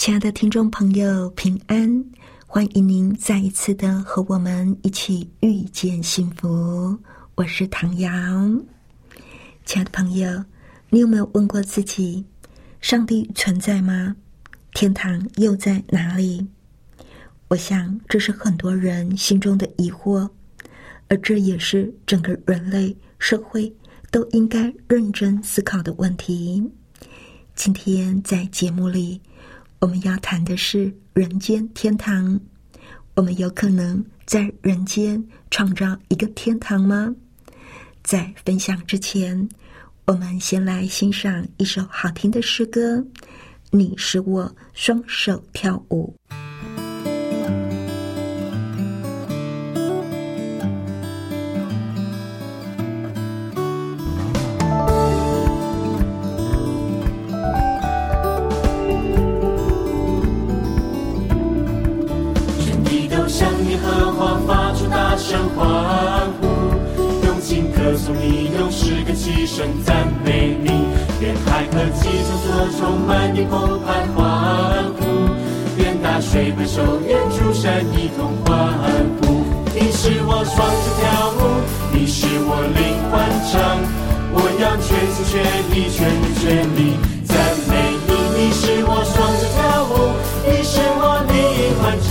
亲爱的听众朋友，平安！欢迎您再一次的和我们一起遇见幸福。我是唐瑶。亲爱的朋友，你有没有问过自己：上帝存在吗？天堂又在哪里？我想这是很多人心中的疑惑，而这也是整个人类社会都应该认真思考的问题。今天在节目里。我们要谈的是人间天堂，我们有可能在人间创造一个天堂吗？在分享之前，我们先来欣赏一首好听的诗歌。你是我双手跳舞。齐声赞美你，愿海和气中所充满你澎湃欢呼，愿大水回首，愿诸山一同欢呼。你是我双脚跳舞，你是我灵魂唱，我要全心全意全心全力赞美你。你是我双脚跳舞，你是我灵魂唱，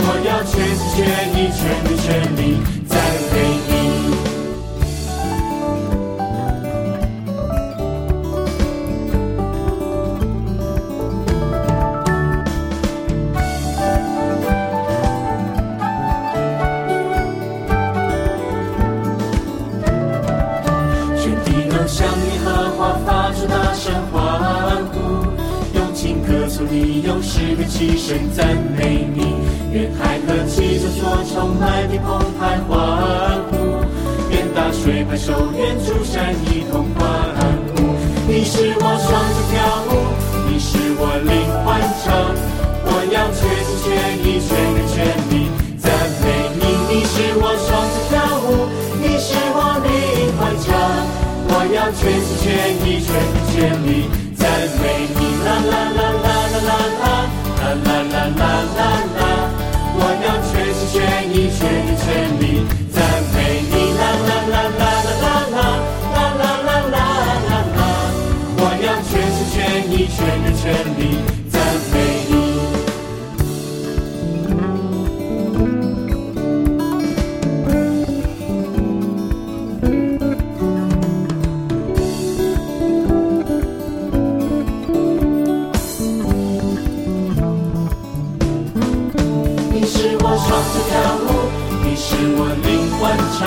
我要全心全意全心全力赞齐声赞美你，愿海和气中所充满的澎湃欢呼，愿大水拍手，愿诸山一同欢呼。你是我双脚跳舞，你是我灵魂唱，我要全心全意全人全力赞美你。你是我双脚跳舞，你是我灵魂唱，我要全心全意全人全力赞美你。啦啦啦啦啦啦啦。啦啦啦啦啦啦！我要全心全意全心全力赞美你！啦啦啦啦啦啦啦啦啦啦啦啦啦！我要全心全意全心全力。双手跳舞，你是我灵魂唱，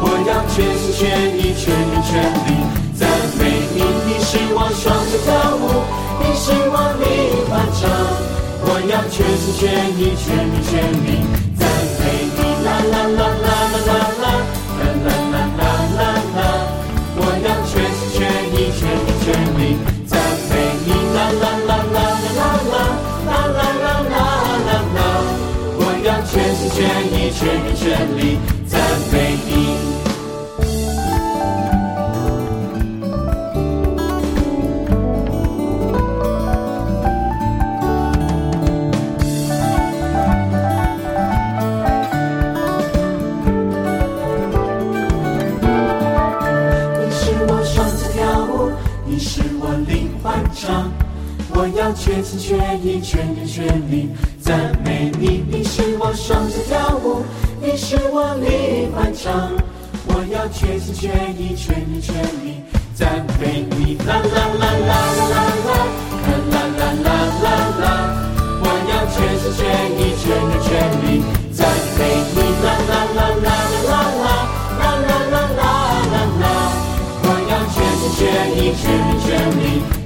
我要全心全意，全心全力赞美你，你是我双手跳舞，你是我灵魂唱，我要全心全意，全心全力。全意全人，全力赞美你。你是我双子跳舞，你是我灵魂唱。我要全心全意全人全力赞美你，你是我双脚跳舞，你是我灵魂唱。我要全心全意全人全力赞美你，啦啦啦啦啦啦啦啦啦啦啦啦。我要全心全意全人全力赞美你，啦啦啦啦啦啦啦啦啦啦啦啦。我要全心全意全人全力。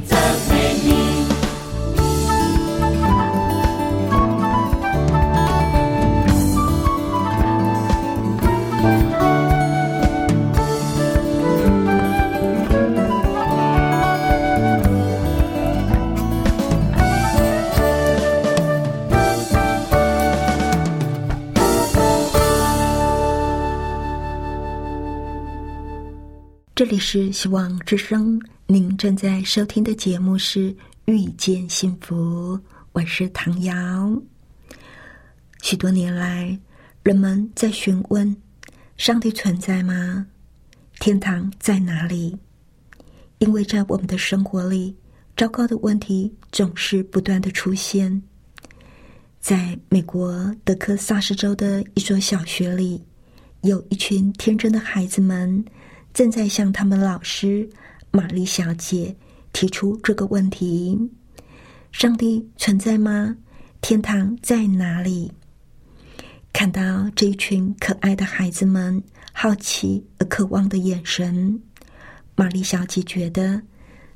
这里是希望之声，您正在收听的节目是《遇见幸福》，我是唐瑶。许多年来，人们在询问：上帝存在吗？天堂在哪里？因为在我们的生活里，糟糕的问题总是不断的出现。在美国德克萨斯州的一所小学里，有一群天真的孩子们。正在向他们老师玛丽小姐提出这个问题：上帝存在吗？天堂在哪里？看到这一群可爱的孩子们好奇而渴望的眼神，玛丽小姐觉得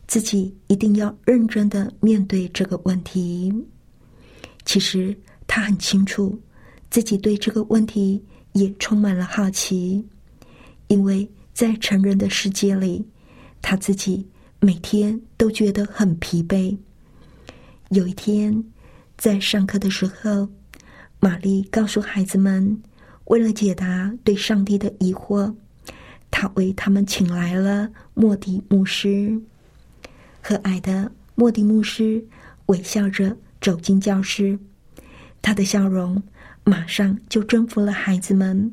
自己一定要认真的面对这个问题。其实她很清楚，自己对这个问题也充满了好奇，因为。在成人的世界里，他自己每天都觉得很疲惫。有一天，在上课的时候，玛丽告诉孩子们，为了解答对上帝的疑惑，他为他们请来了莫迪牧师。和蔼的莫迪牧师微笑着走进教室，他的笑容马上就征服了孩子们，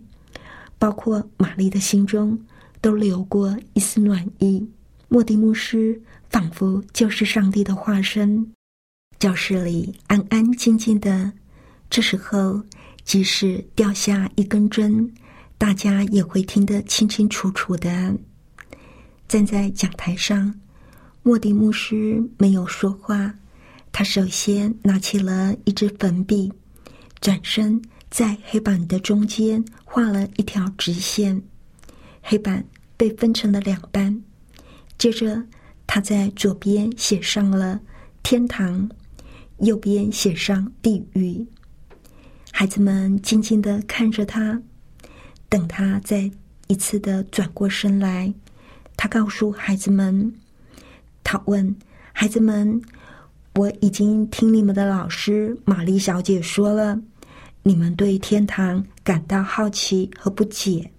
包括玛丽的心中。都流过一丝暖意。莫迪牧师仿佛就是上帝的化身。教室里安安静静的，这时候即使掉下一根针，大家也会听得清清楚楚的。站在讲台上，莫迪牧师没有说话。他首先拿起了一支粉笔，转身在黑板的中间画了一条直线。黑板被分成了两半，接着他在左边写上了天堂，右边写上地狱。孩子们静静的看着他，等他再一次的转过身来，他告诉孩子们：“他问孩子们，我已经听你们的老师玛丽小姐说了，你们对天堂感到好奇和不解。”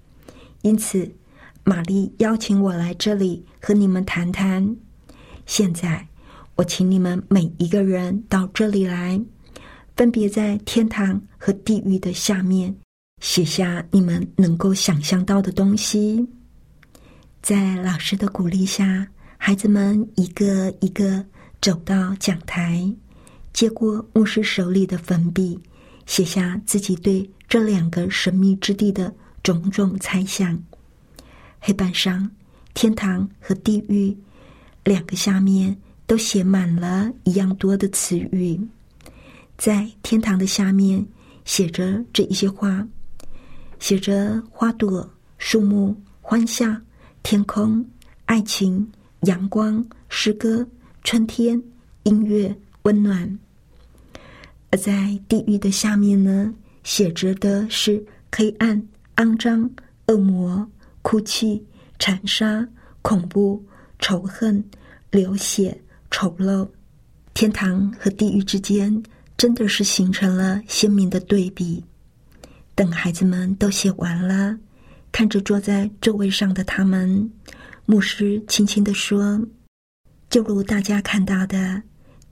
因此，玛丽邀请我来这里和你们谈谈。现在，我请你们每一个人到这里来，分别在天堂和地狱的下面写下你们能够想象到的东西。在老师的鼓励下，孩子们一个一个走到讲台，接过牧师手里的粉笔，写下自己对这两个神秘之地的。种种猜想，黑板上，天堂和地狱两个下面都写满了一样多的词语。在天堂的下面写着这一些话，写着花朵、树木、欢笑、天空、爱情、阳光、诗歌、春天、音乐、温暖。而在地狱的下面呢，写着的是黑暗。肮脏、恶魔、哭泣、残杀、恐怖、仇恨、流血、丑陋，天堂和地狱之间真的是形成了鲜明的对比。等孩子们都写完了，看着坐在座位上的他们，牧师轻轻的说：“就如大家看到的，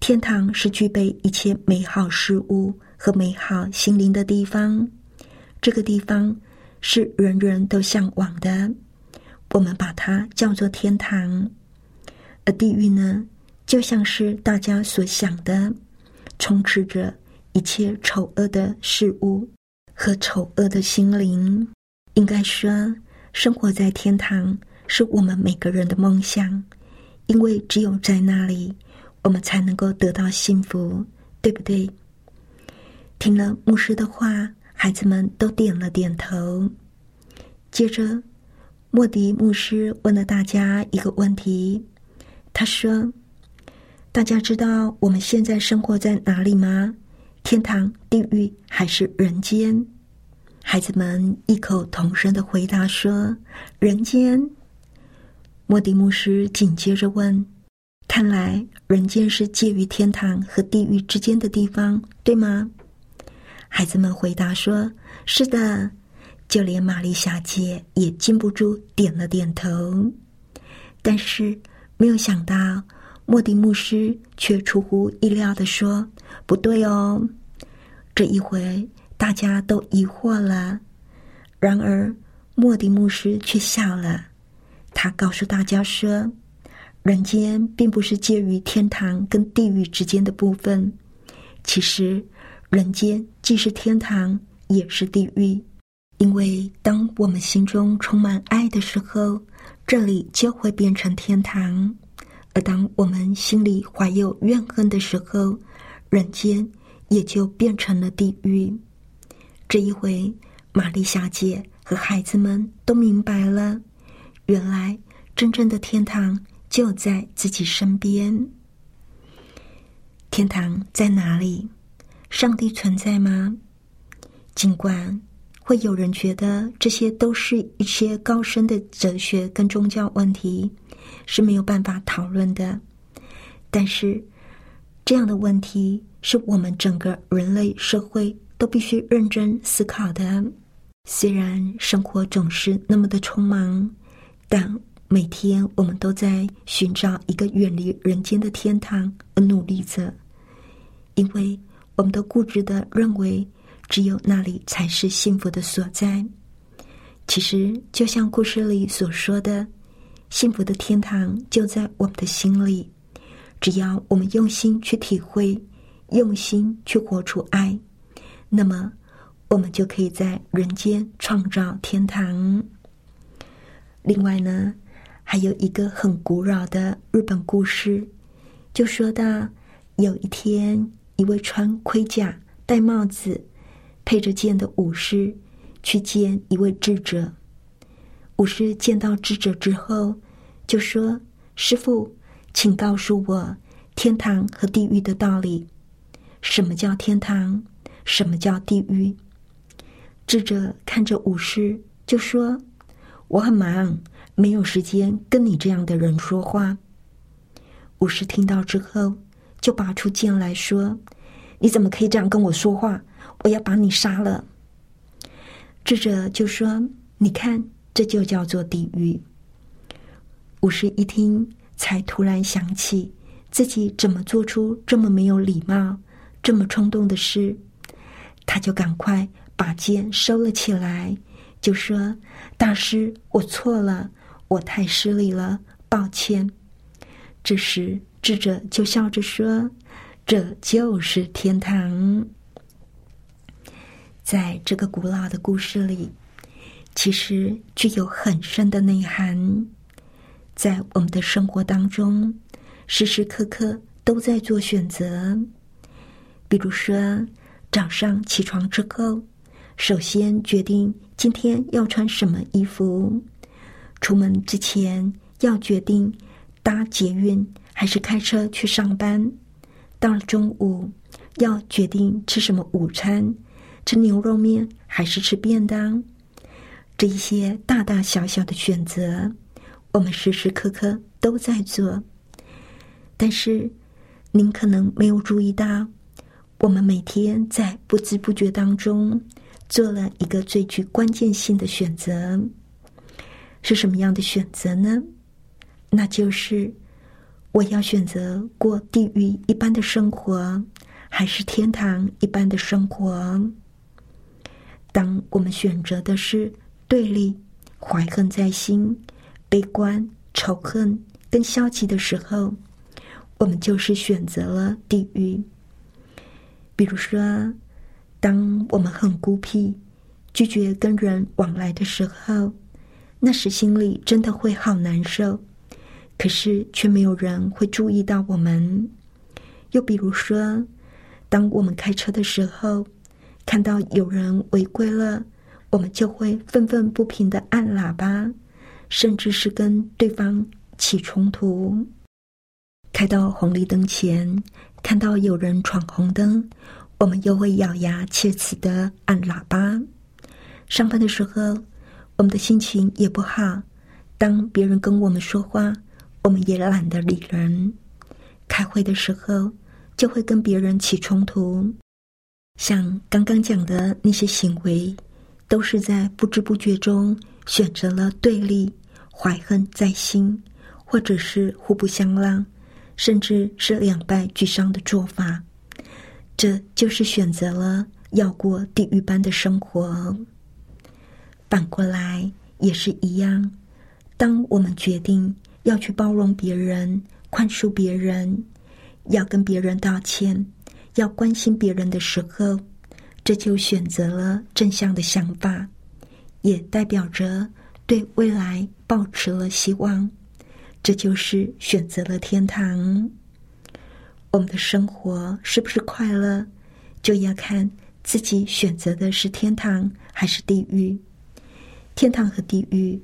天堂是具备一切美好事物和美好心灵的地方。这个地方。”是人人都向往的，我们把它叫做天堂；而地狱呢，就像是大家所想的，充斥着一切丑恶的事物和丑恶的心灵。应该说，生活在天堂是我们每个人的梦想，因为只有在那里，我们才能够得到幸福，对不对？听了牧师的话。孩子们都点了点头。接着，莫迪牧师问了大家一个问题。他说：“大家知道我们现在生活在哪里吗？天堂、地狱还是人间？”孩子们异口同声的回答说：“人间。”莫迪牧师紧接着问：“看来人间是介于天堂和地狱之间的地方，对吗？”孩子们回答说：“是的。”就连玛丽小姐也禁不住点了点头。但是没有想到，莫迪牧师却出乎意料的说：“不对哦。”这一回大家都疑惑了，然而莫迪牧师却笑了。他告诉大家说：“人间并不是介于天堂跟地狱之间的部分，其实人间既是天堂，也是地狱。因为当我们心中充满爱的时候，这里就会变成天堂；而当我们心里怀有怨恨的时候，人间。”也就变成了地狱。这一回，玛丽小姐和孩子们都明白了，原来真正的天堂就在自己身边。天堂在哪里？上帝存在吗？尽管会有人觉得这些都是一些高深的哲学跟宗教问题，是没有办法讨论的，但是这样的问题。是我们整个人类社会都必须认真思考的。虽然生活总是那么的匆忙，但每天我们都在寻找一个远离人间的天堂而努力着，因为我们都固执的认为只有那里才是幸福的所在。其实，就像故事里所说的，幸福的天堂就在我们的心里，只要我们用心去体会。用心去活出爱，那么我们就可以在人间创造天堂。另外呢，还有一个很古老的日本故事，就说到有一天，一位穿盔甲、戴帽子、配着剑的武士去见一位智者。武士见到智者之后，就说：“师傅，请告诉我天堂和地狱的道理。”什么叫天堂？什么叫地狱？智者看着武士，就说：“我很忙，没有时间跟你这样的人说话。”武士听到之后，就拔出剑来说：“你怎么可以这样跟我说话？我要把你杀了！”智者就说：“你看，这就叫做地狱。”武士一听，才突然想起自己怎么做出这么没有礼貌。这么冲动的事，他就赶快把剑收了起来，就说：“大师，我错了，我太失礼了，抱歉。”这时智者就笑着说：“这就是天堂。”在这个古老的故事里，其实具有很深的内涵。在我们的生活当中，时时刻刻都在做选择。比如说，早上起床之后，首先决定今天要穿什么衣服；出门之前要决定搭捷运还是开车去上班；到了中午要决定吃什么午餐，吃牛肉面还是吃便当。这一些大大小小的选择，我们时时刻刻都在做。但是，您可能没有注意到。我们每天在不知不觉当中做了一个最具关键性的选择，是什么样的选择呢？那就是我要选择过地狱一般的生活，还是天堂一般的生活？当我们选择的是对立、怀恨在心、悲观、仇恨跟消极的时候，我们就是选择了地狱。比如说，当我们很孤僻、拒绝跟人往来的时候，那时心里真的会好难受。可是却没有人会注意到我们。又比如说，当我们开车的时候，看到有人违规了，我们就会愤愤不平的按喇叭，甚至是跟对方起冲突。开到红绿灯前。看到有人闯红灯，我们又会咬牙切齿的按喇叭。上班的时候，我们的心情也不好。当别人跟我们说话，我们也懒得理人。开会的时候，就会跟别人起冲突。像刚刚讲的那些行为，都是在不知不觉中选择了对立，怀恨在心，或者是互不相让，甚至是两败俱伤的做法。这就是选择了要过地狱般的生活。反过来也是一样，当我们决定要去包容别人、宽恕别人、要跟别人道歉、要关心别人的时候，这就选择了正向的想法，也代表着对未来保持了希望。这就是选择了天堂。我们的生活是不是快乐，就要看自己选择的是天堂还是地狱。天堂和地狱，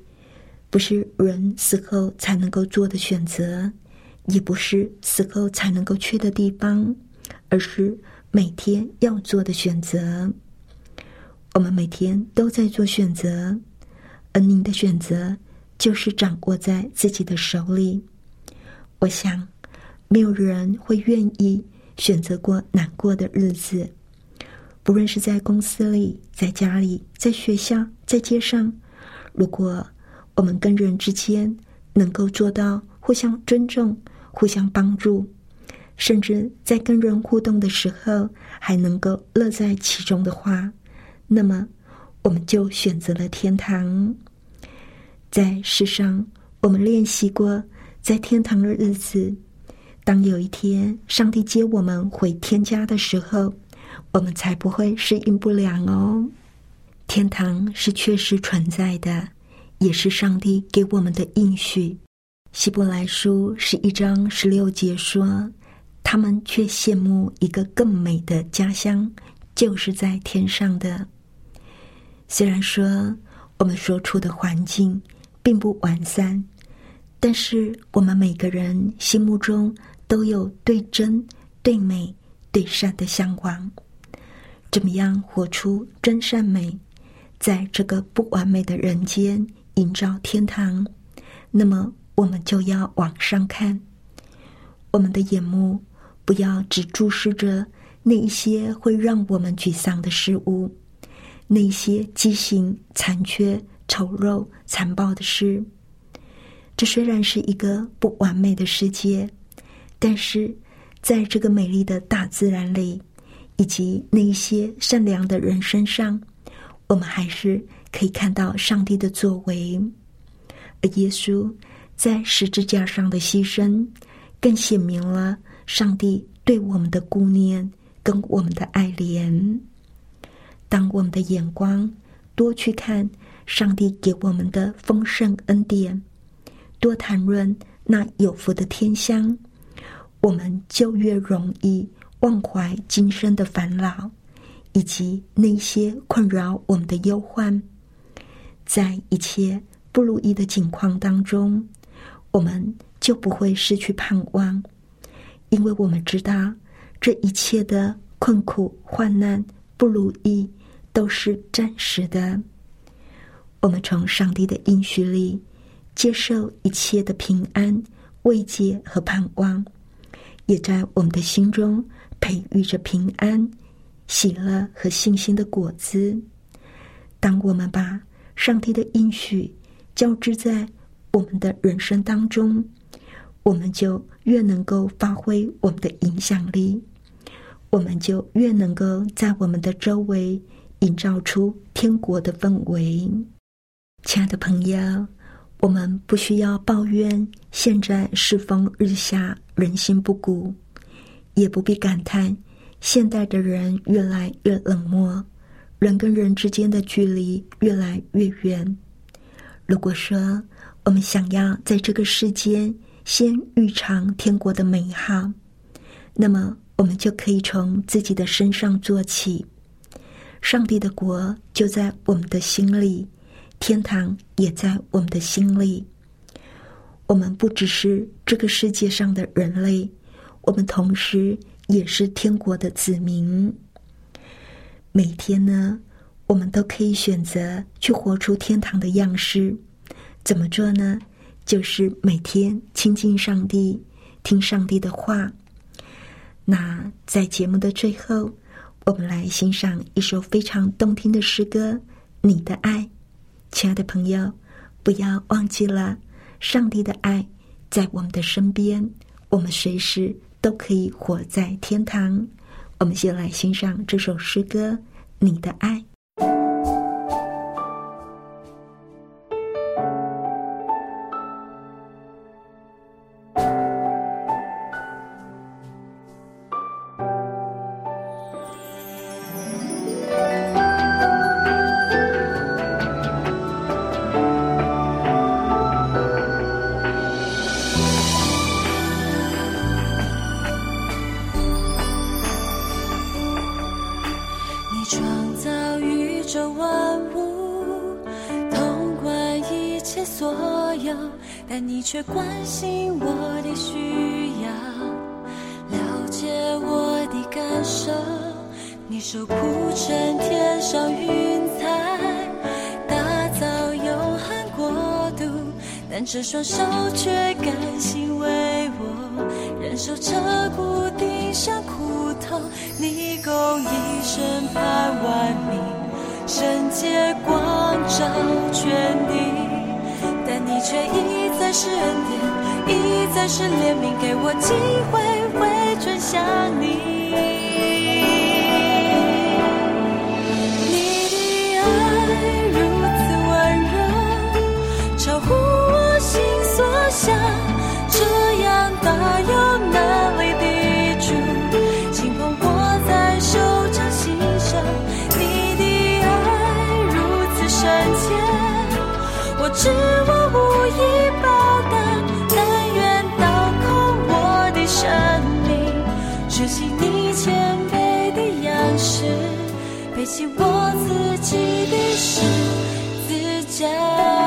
不是人死后才能够做的选择，也不是死后才能够去的地方，而是每天要做的选择。我们每天都在做选择，而您的选择就是掌握在自己的手里。我想。没有人会愿意选择过难过的日子，不论是在公司里、在家里、在学校、在街上。如果我们跟人之间能够做到互相尊重、互相帮助，甚至在跟人互动的时候还能够乐在其中的话，那么我们就选择了天堂。在世上，我们练习过在天堂的日子。当有一天上帝接我们回天家的时候，我们才不会适应不良哦。天堂是确实存在的，也是上帝给我们的应许。希伯来书是一章十六节说：“他们却羡慕一个更美的家乡，就是在天上的。”虽然说我们所处的环境并不完善，但是我们每个人心目中。都有对真、对美、对善的向往。怎么样活出真善美，在这个不完美的人间营造天堂？那么，我们就要往上看，我们的眼目不要只注视着那一些会让我们沮丧的事物，那些畸形、残缺、丑陋、残暴的事。这虽然是一个不完美的世界。但是，在这个美丽的大自然里，以及那一些善良的人身上，我们还是可以看到上帝的作为。而耶稣在十字架上的牺牲，更显明了上帝对我们的顾念跟我们的爱怜。当我们的眼光多去看上帝给我们的丰盛恩典，多谈论那有福的天香。我们就越容易忘怀今生的烦恼，以及那些困扰我们的忧患。在一切不如意的境况当中，我们就不会失去盼望，因为我们知道这一切的困苦、患难、不如意都是暂时的。我们从上帝的应许里接受一切的平安、慰藉和盼望。也在我们的心中培育着平安、喜乐和信心的果子。当我们把上帝的应许交织在我们的人生当中，我们就越能够发挥我们的影响力，我们就越能够在我们的周围营造出天国的氛围。亲爱的朋友。我们不需要抱怨现在世风日下、人心不古，也不必感叹现代的人越来越冷漠，人跟人之间的距离越来越远。如果说我们想要在这个世间先预尝天国的美好，那么我们就可以从自己的身上做起。上帝的国就在我们的心里。天堂也在我们的心里。我们不只是这个世界上的人类，我们同时也是天国的子民。每天呢，我们都可以选择去活出天堂的样式。怎么做呢？就是每天亲近上帝，听上帝的话。那在节目的最后，我们来欣赏一首非常动听的诗歌《你的爱》。亲爱的朋友，不要忘记了，上帝的爱在我们的身边，我们随时都可以活在天堂。我们先来欣赏这首诗歌《你的爱》。你却关心我的需要，了解我的感受。你手铺成天上云彩，打造永恒国度，但这双手却甘心为我忍受这谷地上苦痛。你共一生盼万民，圣洁光照全地。但你却一再是恩典，一再是怜悯，给我机会回转向你。你自己的十字架。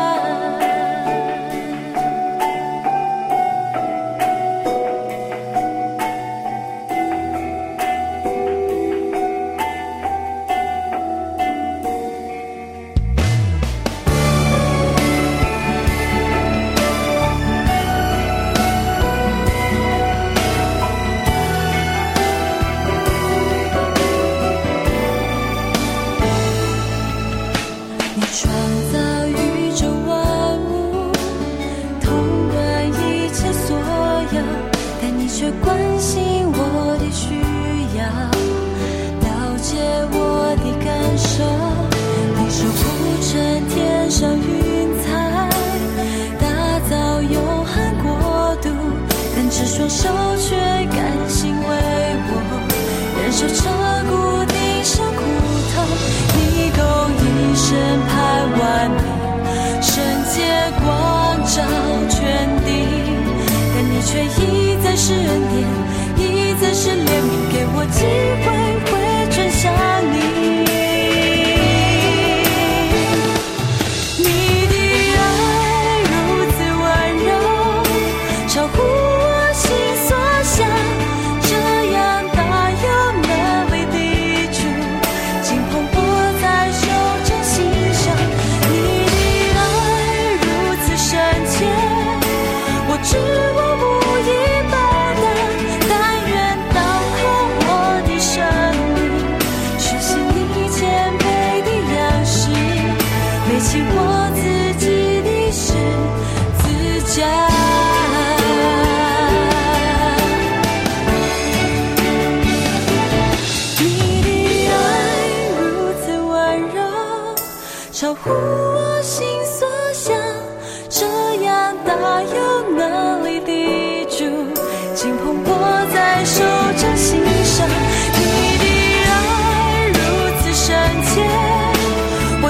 我记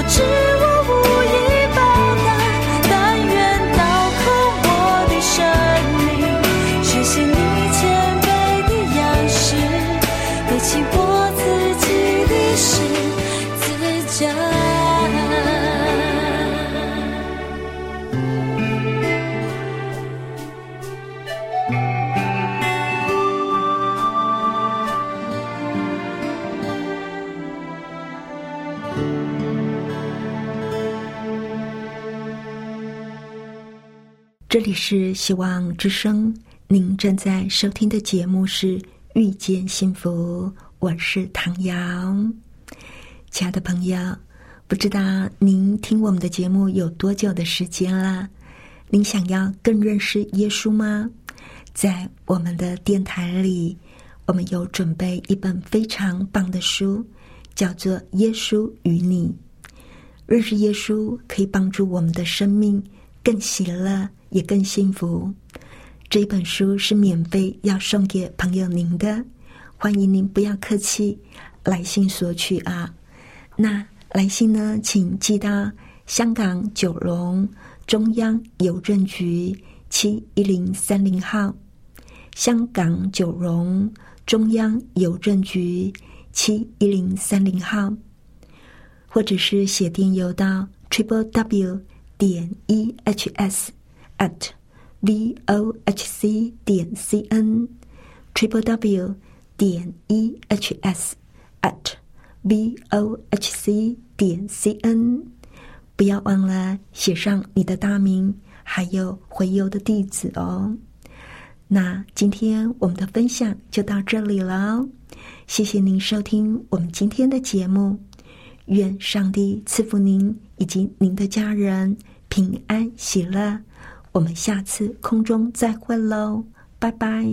只这里是希望之声，您正在收听的节目是《遇见幸福》，我是唐瑶。亲爱的朋友，不知道您听我们的节目有多久的时间了？您想要更认识耶稣吗？在我们的电台里，我们有准备一本非常棒的书，叫做《耶稣与你》。认识耶稣可以帮助我们的生命更喜乐，也更幸福。这一本书是免费要送给朋友您的，欢迎您不要客气，来信索取啊。那来信呢，请寄到香港九龙中央邮政局七一零三零号。香港九龙中央邮政局七一零三零号，或者是写电邮到 triple w 点 e h s at v o h c 点 c n triple w 点 e h s at v o h c 点 c n，不要忘了写上你的大名，还有回邮的地址哦。那今天我们的分享就到这里了，谢谢您收听我们今天的节目，愿上帝赐福您以及您的家人平安喜乐，我们下次空中再会喽，拜拜。